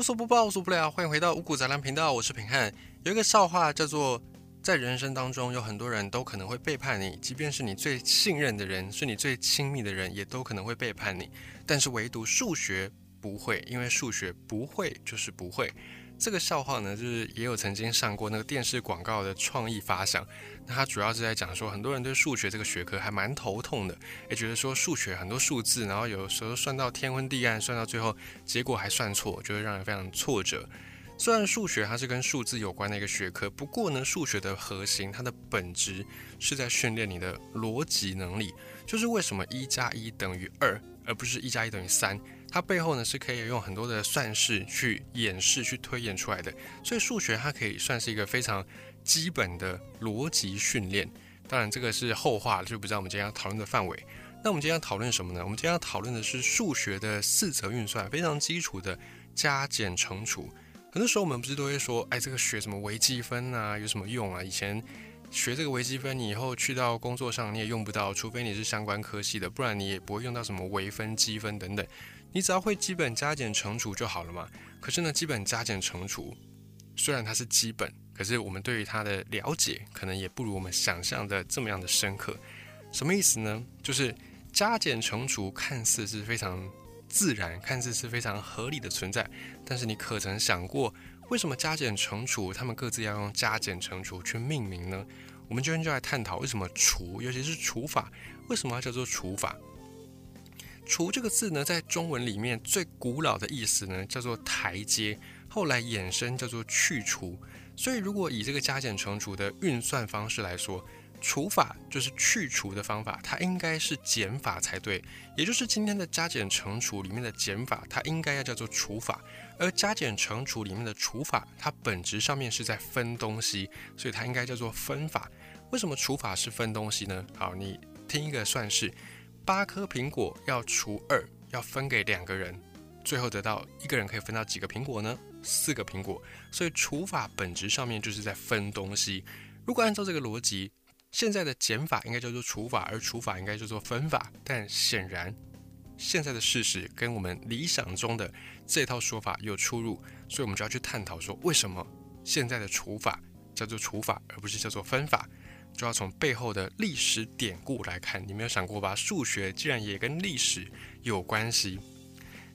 无所不报，无所不了。欢迎回到五谷杂粮频道，我是平汉。有一个笑话叫做，在人生当中，有很多人都可能会背叛你，即便是你最信任的人，是你最亲密的人，也都可能会背叛你。但是唯独数学不会，因为数学不会就是不会。这个笑话呢，就是也有曾经上过那个电视广告的创意发想。那它主要是在讲说，很多人对数学这个学科还蛮头痛的，也觉得说数学很多数字，然后有时候算到天昏地暗，算到最后结果还算错，就会让人非常挫折。虽然数学它是跟数字有关的一个学科，不过呢，数学的核心它的本质是在训练你的逻辑能力，就是为什么一加一等于二，而不是一加一等于三。它背后呢是可以用很多的算式去演示、去推演出来的，所以数学它可以算是一个非常基本的逻辑训练。当然，这个是后话，就不知道我们今天要讨论的范围。那我们今天要讨论什么呢？我们今天要讨论的是数学的四则运算，非常基础的加减乘除。很多时候我们不是都会说，哎，这个学什么微积分啊，有什么用啊？以前学这个微积分，你以后去到工作上你也用不到，除非你是相关科系的，不然你也不会用到什么微分、积分等等。你只要会基本加减乘除就好了嘛。可是呢，基本加减乘除虽然它是基本，可是我们对于它的了解可能也不如我们想象的这么样的深刻。什么意思呢？就是加减乘除看似是非常自然，看似是非常合理的存在，但是你可曾想过，为什么加减乘除他们各自要用加减乘除去命名呢？我们今天就来探讨为什么除，尤其是除法，为什么要叫做除法？除这个字呢，在中文里面最古老的意思呢，叫做台阶，后来衍生叫做去除。所以，如果以这个加减乘除的运算方式来说，除法就是去除的方法，它应该是减法才对。也就是今天的加减乘除里面的减法，它应该要叫做除法。而加减乘除里面的除法，它本质上面是在分东西，所以它应该叫做分法。为什么除法是分东西呢？好，你听一个算式。八颗苹果要除二，要分给两个人，最后得到一个人可以分到几个苹果呢？四个苹果。所以除法本质上面就是在分东西。如果按照这个逻辑，现在的减法应该叫做除法，而除法应该叫做分法。但显然，现在的事实跟我们理想中的这套说法有出入，所以我们就要去探讨说，为什么现在的除法叫做除法，而不是叫做分法？就要从背后的历史典故来看，你没有想过吧？数学竟然也跟历史有关系。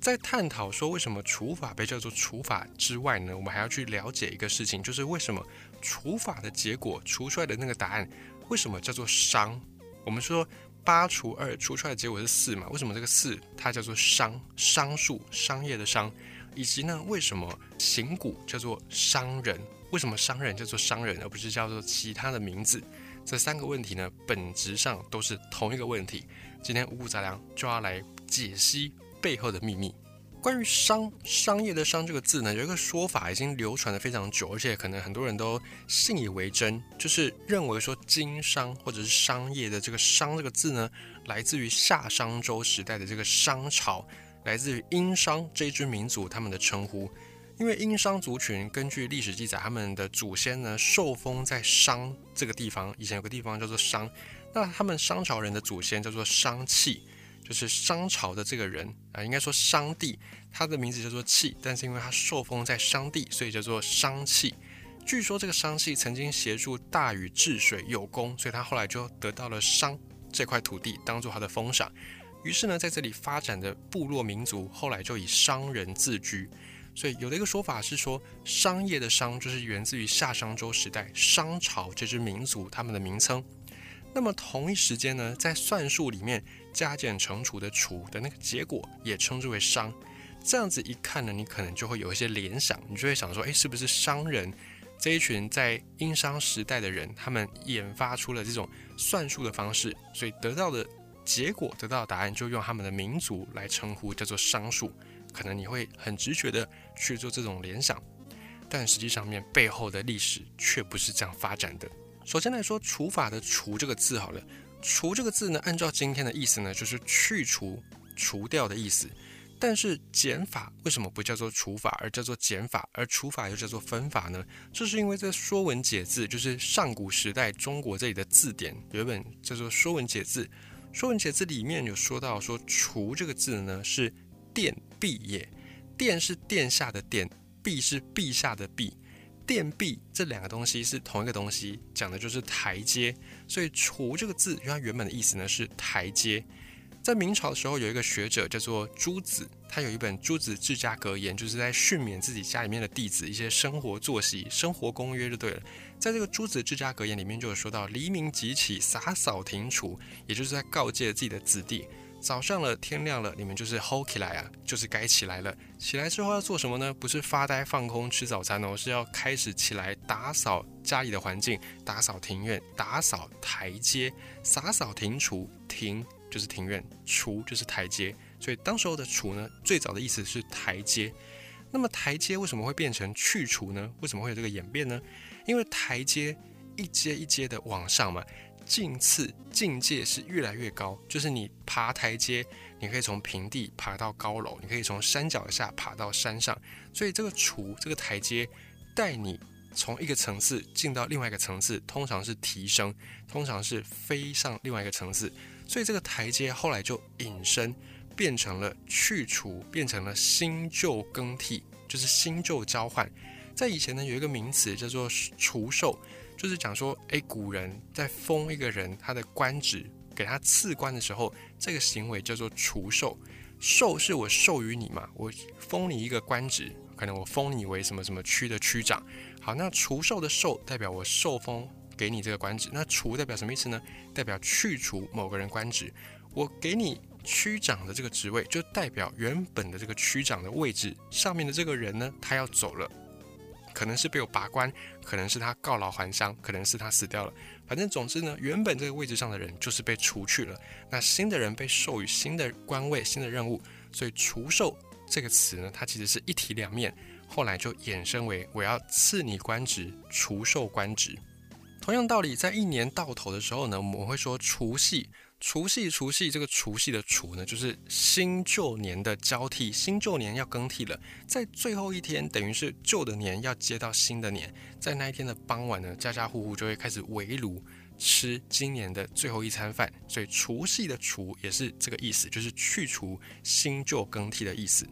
在探讨说为什么除法被叫做除法之外呢，我们还要去了解一个事情，就是为什么除法的结果除出来的那个答案，为什么叫做商？我们说八除二除出来的结果是四嘛？为什么这个四它叫做商？商数，商业的商，以及呢，为什么形骨叫做商人？为什么商人叫做商人，而不是叫做其他的名字？这三个问题呢，本质上都是同一个问题。今天五谷杂粮就要来解析背后的秘密。关于商商业的商这个字呢，有一个说法已经流传的非常久，而且可能很多人都信以为真，就是认为说经商或者是商业的这个商这个字呢，来自于夏商周时代的这个商朝，来自于殷商这一支民族他们的称呼。因为殷商族群根据历史记载，他们的祖先呢受封在商这个地方，以前有个地方叫做商，那他们商朝人的祖先叫做商契，就是商朝的这个人啊，应该说商帝，他的名字叫做契，但是因为他受封在商地，所以叫做商契。据说这个商契曾经协助大禹治水有功，所以他后来就得到了商这块土地当做他的封赏。于是呢，在这里发展的部落民族后来就以商人自居。所以有的一个说法是说，商业的商就是源自于夏商周时代商朝这支民族他们的名称。那么同一时间呢，在算术里面加减乘除的除的那个结果也称之为商。这样子一看呢，你可能就会有一些联想，你就会想说，诶，是不是商人这一群在殷商时代的人，他们研发出了这种算术的方式，所以得到的结果得到的答案就用他们的民族来称呼，叫做商数。可能你会很直觉的去做这种联想，但实际上面背后的历史却不是这样发展的。首先来说，除法的“除”这个字好了，“除”这个字呢，按照今天的意思呢，就是去除、除掉的意思。但是减法为什么不叫做除法，而叫做减法，而除法又叫做分法呢？这是因为在《说文解字》，就是上古时代中国这里的字典，有一本叫做《说文解字》。《说文解字》里面有说到说“除”这个字呢是。电必也，殿是殿下的殿，壁是陛下的壁。殿壁这两个东西是同一个东西，讲的就是台阶。所以“除”这个字，它原本的意思呢是台阶。在明朝的时候，有一个学者叫做朱子，他有一本《朱子治家格言》，就是在训勉自己家里面的弟子一些生活作息、生活公约就对了。在这个《朱子治家格言》里面，就有说到“黎明即起，洒扫庭除”，也就是在告诫自己的子弟。早上了，天亮了，你们就是 hold 起来啊，就是该起来了。起来之后要做什么呢？不是发呆放空吃早餐哦，是要开始起来打扫家里的环境，打扫庭院，打扫台阶，洒扫庭除。庭就是庭院，除就是台阶。所以当时候的除呢，最早的意思是台阶。那么台阶为什么会变成去除呢？为什么会有这个演变呢？因为台阶一阶一阶的往上嘛。进次境界是越来越高，就是你爬台阶，你可以从平地爬到高楼，你可以从山脚下爬到山上。所以这个厨这个台阶带你从一个层次进到另外一个层次，通常是提升，通常是飞上另外一个层次。所以这个台阶后来就引申变成了去除，变成了新旧更替，就是新旧交换。在以前呢，有一个名词叫做除授。就是讲说，哎，古人在封一个人他的官职，给他赐官的时候，这个行为叫做除授。授是我授予你嘛，我封你一个官职，可能我封你为什么什么区的区长。好，那除授的授代表我受封给你这个官职，那除代表什么意思呢？代表去除某个人官职。我给你区长的这个职位，就代表原本的这个区长的位置上面的这个人呢，他要走了。可能是被我拔官，可能是他告老还乡，可能是他死掉了。反正总之呢，原本这个位置上的人就是被除去了。那新的人被授予新的官位、新的任务，所以“除授”这个词呢，它其实是一体两面。后来就衍生为我要赐你官职，除授官职。同样道理，在一年到头的时候呢，我们会说除夕。除夕，除夕，这个除夕的除呢，就是新旧年的交替，新旧年要更替了，在最后一天，等于是旧的年要接到新的年，在那一天的傍晚呢，家家户户就会开始围炉吃今年的最后一餐饭，所以除夕的除也是这个意思，就是去除新旧更替的意思。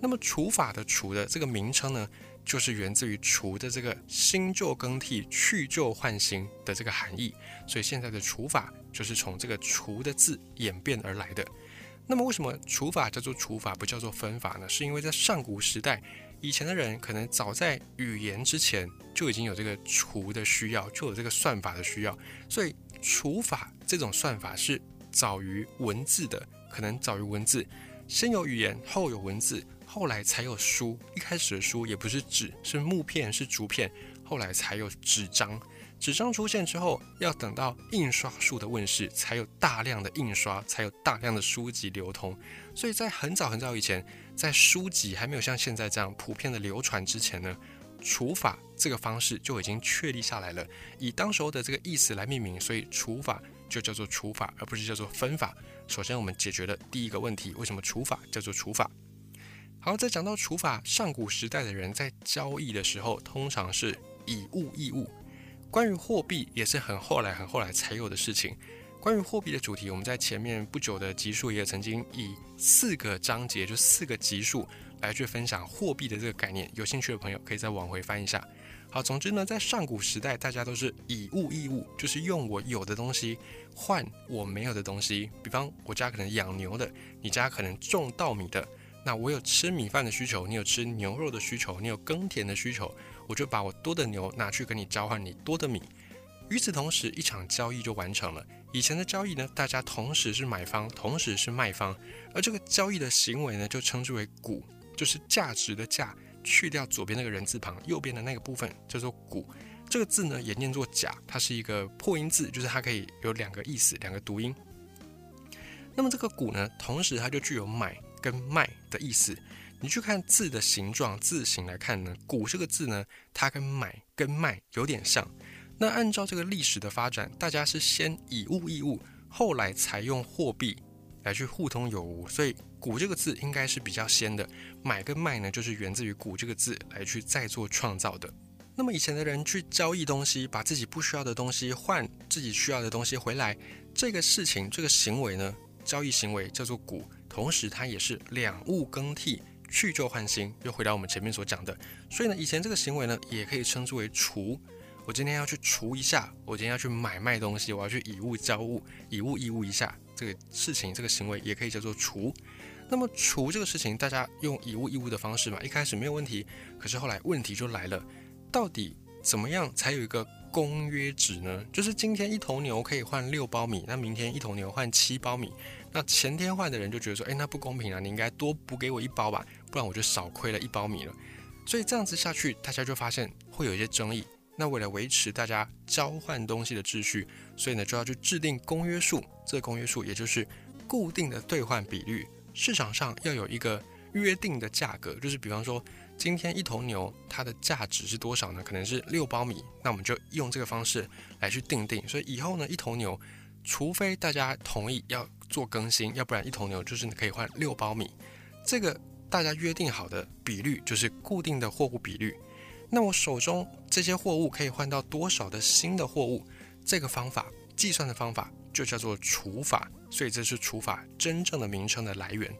那么除法的除的这个名称呢？就是源自于“除”的这个新旧更替、去旧换新的这个含义，所以现在的除法就是从这个“除”的字演变而来的。那么，为什么除法叫做除法，不叫做分法呢？是因为在上古时代，以前的人可能早在语言之前就已经有这个除的需要，就有这个算法的需要，所以除法这种算法是早于文字的，可能早于文字，先有语言，后有文字。后来才有书，一开始的书也不是纸，是木片，是竹片。后来才有纸张，纸张出现之后，要等到印刷术的问世，才有大量的印刷，才有大量的书籍流通。所以在很早很早以前，在书籍还没有像现在这样普遍的流传之前呢，除法这个方式就已经确立下来了，以当时候的这个意思来命名，所以除法就叫做除法，而不是叫做分法。首先，我们解决了第一个问题：为什么除法叫做除法？好，在讲到除法，上古时代的人在交易的时候，通常是以物易物。关于货币，也是很后来、很后来才有的事情。关于货币的主题，我们在前面不久的集数也曾经以四个章节，就四个集数来去分享货币的这个概念。有兴趣的朋友可以再往回翻一下。好，总之呢，在上古时代，大家都是以物易物，就是用我有的东西换我没有的东西。比方，我家可能养牛的，你家可能种稻米的。那我有吃米饭的需求，你有吃牛肉的需求，你有耕田的需求，我就把我多的牛拿去跟你交换你多的米。与此同时，一场交易就完成了。以前的交易呢，大家同时是买方，同时是卖方，而这个交易的行为呢，就称之为股，就是价值的价，去掉左边那个人字旁，右边的那个部分叫做股。这个字呢，也念作甲，它是一个破音字，就是它可以有两个意思，两个读音。那么这个股呢，同时它就具有买。跟卖的意思，你去看字的形状、字形来看呢，股这个字呢，它跟买跟卖有点像。那按照这个历史的发展，大家是先以物易物，后来才用货币来去互通有无，所以股这个字应该是比较先的。买跟卖呢，就是源自于股这个字来去再做创造的。那么以前的人去交易东西，把自己不需要的东西换自己需要的东西回来，这个事情这个行为呢，交易行为叫做股。同时，它也是两物更替、去旧换新，又回到我们前面所讲的。所以呢，以前这个行为呢，也可以称之为除。我今天要去除一下，我今天要去买卖东西，我要去以物交物，以物易物一下，这个事情，这个行为也可以叫做除。那么除这个事情，大家用以物易物的方式嘛，一开始没有问题，可是后来问题就来了，到底怎么样才有一个公约值呢？就是今天一头牛可以换六包米，那明天一头牛换七包米，那前天换的人就觉得说，哎，那不公平啊，你应该多补给我一包吧，不然我就少亏了一包米了。所以这样子下去，大家就发现会有一些争议。那为了维持大家交换东西的秩序，所以呢就要去制定公约数。这个公约数也就是固定的兑换比率，市场上要有一个约定的价格。就是比方说，今天一头牛它的价值是多少呢？可能是六包米，那我们就用这个方式来去定定。所以以后呢，一头牛，除非大家同意要做更新，要不然一头牛就是你可以换六包米。这个大家约定好的比率就是固定的货物比率。那我手中这些货物可以换到多少的新的货物？这个方法计算的方法就叫做除法，所以这是除法真正的名称的来源。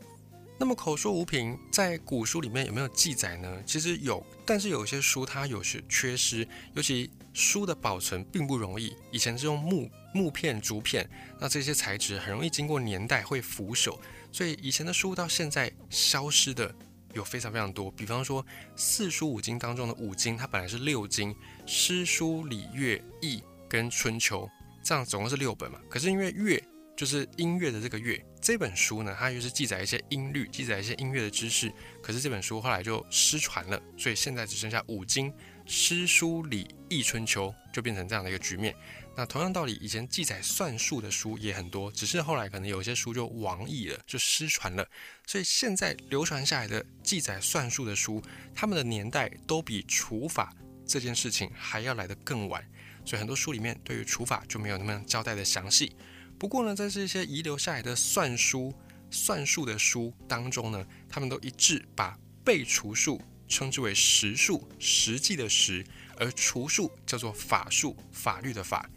那么口说无凭在古书里面有没有记载呢？其实有，但是有些书它有些缺失，尤其书的保存并不容易。以前是用木木片、竹片，那这些材质很容易经过年代会腐朽，所以以前的书到现在消失的。有非常非常多，比方说四书五经当中的五经，它本来是六经，诗书礼乐易跟春秋，这样总共是六本嘛。可是因为乐就是音乐的这个乐，这本书呢，它就是记载一些音律，记载一些音乐的知识。可是这本书后来就失传了，所以现在只剩下五经，诗书礼易春秋，就变成这样的一个局面。那同样道理，以前记载算术的书也很多，只是后来可能有些书就亡佚了，就失传了。所以现在流传下来的记载算术的书，他们的年代都比除法这件事情还要来得更晚。所以很多书里面对于除法就没有那么交代的详细。不过呢，在这些遗留下来的算书、算术的书当中呢，他们都一致把被除数称之为实数，实际的实，而除数叫做法术，法律的法。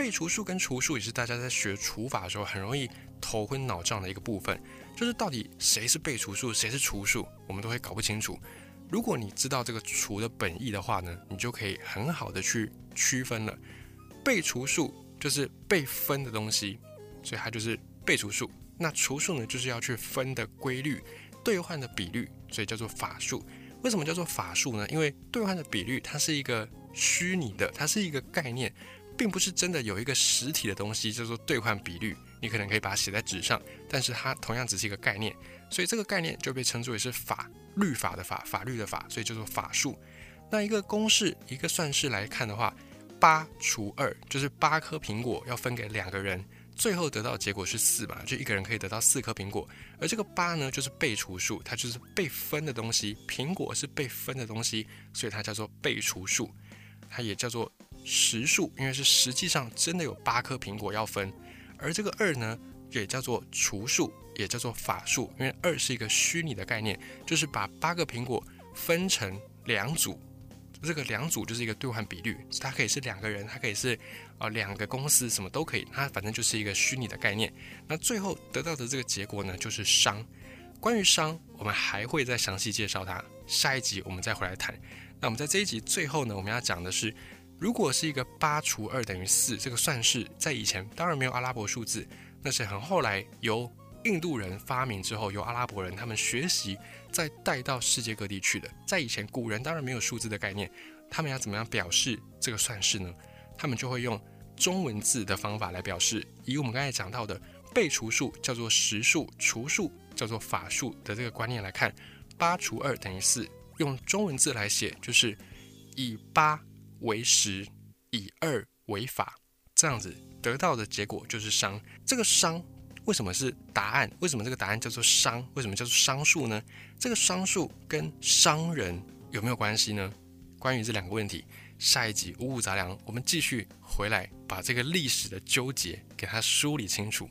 被除数跟除数也是大家在学除法的时候很容易头昏脑胀的一个部分，就是到底谁是被除数，谁是除数，我们都会搞不清楚。如果你知道这个除的本意的话呢，你就可以很好的去区分了。被除数就是被分的东西，所以它就是被除数。那除数呢，就是要去分的规律、兑换的比率，所以叫做法术。为什么叫做法术呢？因为兑换的比率它是一个虚拟的，它是一个概念。并不是真的有一个实体的东西叫做兑换比率，你可能可以把它写在纸上，但是它同样只是一个概念，所以这个概念就被称之为是法律法的法，法律的法，所以叫做法术。那一个公式，一个算式来看的话，八除二就是八颗苹果要分给两个人，最后得到的结果是四嘛，就一个人可以得到四颗苹果。而这个八呢，就是被除数，它就是被分的东西，苹果是被分的东西，所以它叫做被除数，它也叫做。实数，因为是实际上真的有八颗苹果要分，而这个二呢，也叫做除数，也叫做法数，因为二是一个虚拟的概念，就是把八个苹果分成两组，这个两组就是一个兑换比率，它可以是两个人，它可以是啊两个公司，什么都可以，它反正就是一个虚拟的概念。那最后得到的这个结果呢，就是商。关于商，我们还会再详细介绍它，下一集我们再回来谈。那我们在这一集最后呢，我们要讲的是。如果是一个八除二等于四这个算式，在以前当然没有阿拉伯数字，那是很后来由印度人发明之后，由阿拉伯人他们学习再带到世界各地去的。在以前古人当然没有数字的概念，他们要怎么样表示这个算式呢？他们就会用中文字的方法来表示。以我们刚才讲到的被除数叫做实数，除数叫做法数的这个观念来看，八除二等于四，用中文字来写就是以八。为实，以二为法，这样子得到的结果就是商。这个商为什么是答案？为什么这个答案叫做商？为什么叫做商数呢？这个商数跟商人有没有关系呢？关于这两个问题，下一集五谷杂粮，我们继续回来把这个历史的纠结给它梳理清楚。